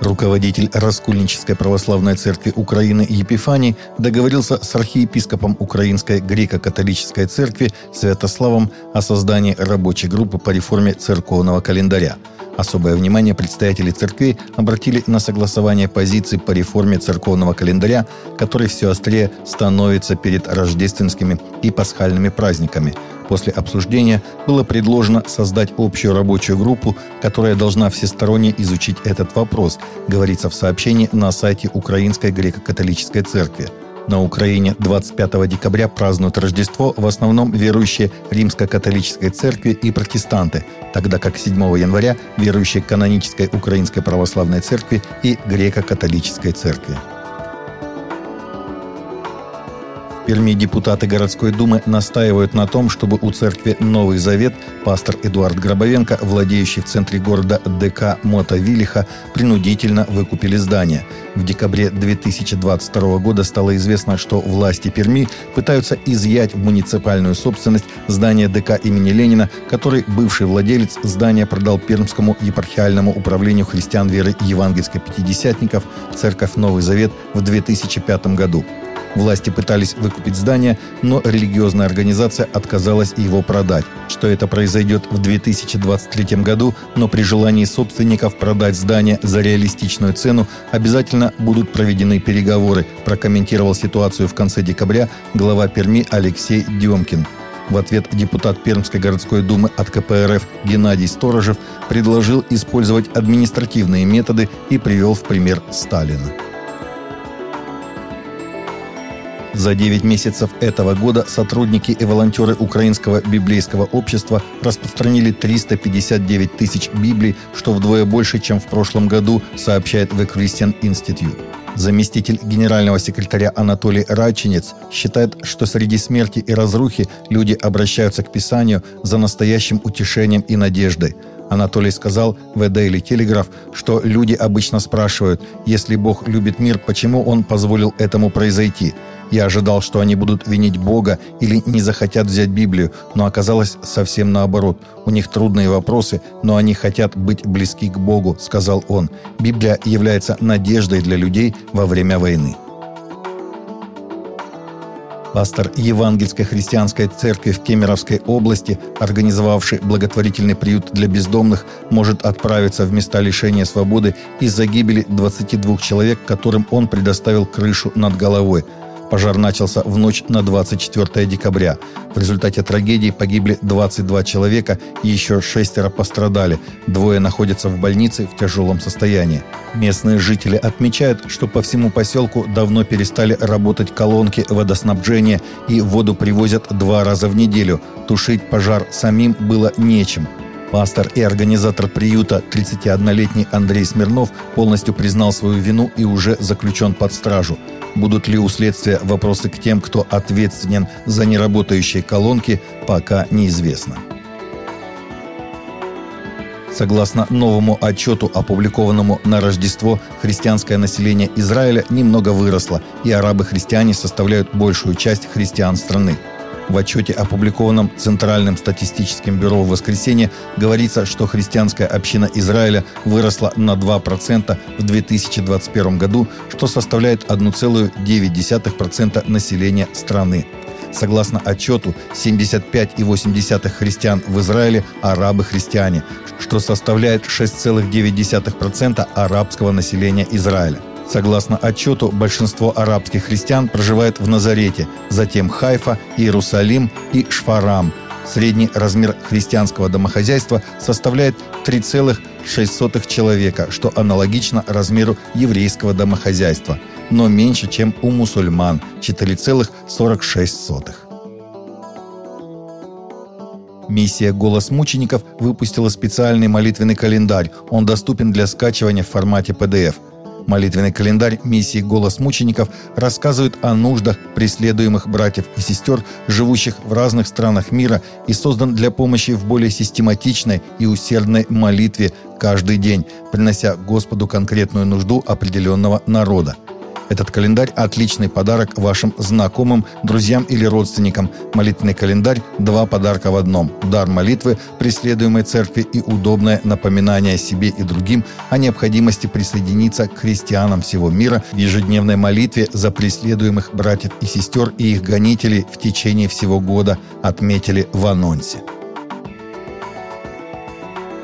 Руководитель Раскольнической православной церкви Украины Епифаний договорился с архиепископом Украинской греко-католической церкви Святославом о создании рабочей группы по реформе церковного календаря. Особое внимание представители церкви обратили на согласование позиций по реформе церковного календаря, который все острее становится перед рождественскими и пасхальными праздниками – После обсуждения было предложено создать общую рабочую группу, которая должна всесторонне изучить этот вопрос, говорится в сообщении на сайте Украинской греко-католической церкви. На Украине 25 декабря празднуют Рождество в основном верующие Римско-католической церкви и протестанты, тогда как 7 января верующие канонической Украинской православной церкви и Греко-католической церкви. Перми депутаты городской думы настаивают на том, чтобы у церкви «Новый Завет» пастор Эдуард Гробовенко, владеющий в центре города ДК Мота Вилиха, принудительно выкупили здание. В декабре 2022 года стало известно, что власти Перми пытаются изъять в муниципальную собственность здание ДК имени Ленина, который бывший владелец здания продал Пермскому епархиальному управлению христиан веры евангельской пятидесятников церковь «Новый Завет» в 2005 году. Власти пытались выкупить здание, но религиозная организация отказалась его продать. Что это произойдет в 2023 году, но при желании собственников продать здание за реалистичную цену обязательно будут проведены переговоры, прокомментировал ситуацию в конце декабря глава Перми Алексей Демкин. В ответ депутат Пермской городской думы от КПРФ Геннадий Сторожев предложил использовать административные методы и привел в пример Сталина. За 9 месяцев этого года сотрудники и волонтеры Украинского библейского общества распространили 359 тысяч Библий, что вдвое больше, чем в прошлом году, сообщает The Christian Institute. Заместитель генерального секретаря Анатолий Раченец считает, что среди смерти и разрухи люди обращаются к Писанию за настоящим утешением и надеждой – Анатолий сказал в Daily Telegraph, что люди обычно спрашивают, если Бог любит мир, почему Он позволил этому произойти. Я ожидал, что они будут винить Бога или не захотят взять Библию, но оказалось совсем наоборот. У них трудные вопросы, но они хотят быть близки к Богу, сказал он. Библия является надеждой для людей во время войны. Пастор Евангельской христианской церкви в Кемеровской области, организовавший благотворительный приют для бездомных, может отправиться в места лишения свободы из-за гибели 22 человек, которым он предоставил крышу над головой – Пожар начался в ночь на 24 декабря. В результате трагедии погибли 22 человека еще шестеро пострадали. Двое находятся в больнице в тяжелом состоянии. Местные жители отмечают, что по всему поселку давно перестали работать колонки водоснабжения и воду привозят два раза в неделю. Тушить пожар самим было нечем. Пастор и организатор приюта, 31-летний Андрей Смирнов, полностью признал свою вину и уже заключен под стражу. Будут ли у следствия вопросы к тем, кто ответственен за неработающие колонки, пока неизвестно. Согласно новому отчету, опубликованному на Рождество, христианское население Израиля немного выросло, и арабы-христиане составляют большую часть христиан страны. В отчете, опубликованном Центральным статистическим бюро в воскресенье, говорится, что христианская община Израиля выросла на 2% в 2021 году, что составляет 1,9% населения страны. Согласно отчету, 75,8 христиан в Израиле – арабы-христиане, что составляет 6,9% арабского населения Израиля. Согласно отчету, большинство арабских христиан проживает в Назарете, затем Хайфа, Иерусалим и Шфарам. Средний размер христианского домохозяйства составляет 3,6 человека, что аналогично размеру еврейского домохозяйства, но меньше, чем у мусульман – 4,46. Миссия «Голос мучеников» выпустила специальный молитвенный календарь. Он доступен для скачивания в формате PDF – Молитвенный календарь миссии «Голос мучеников» рассказывает о нуждах преследуемых братьев и сестер, живущих в разных странах мира и создан для помощи в более систематичной и усердной молитве каждый день, принося Господу конкретную нужду определенного народа. Этот календарь – отличный подарок вашим знакомым, друзьям или родственникам. Молитвенный календарь – два подарка в одном. Дар молитвы, преследуемой церкви и удобное напоминание себе и другим о необходимости присоединиться к христианам всего мира в ежедневной молитве за преследуемых братьев и сестер и их гонителей в течение всего года, отметили в анонсе.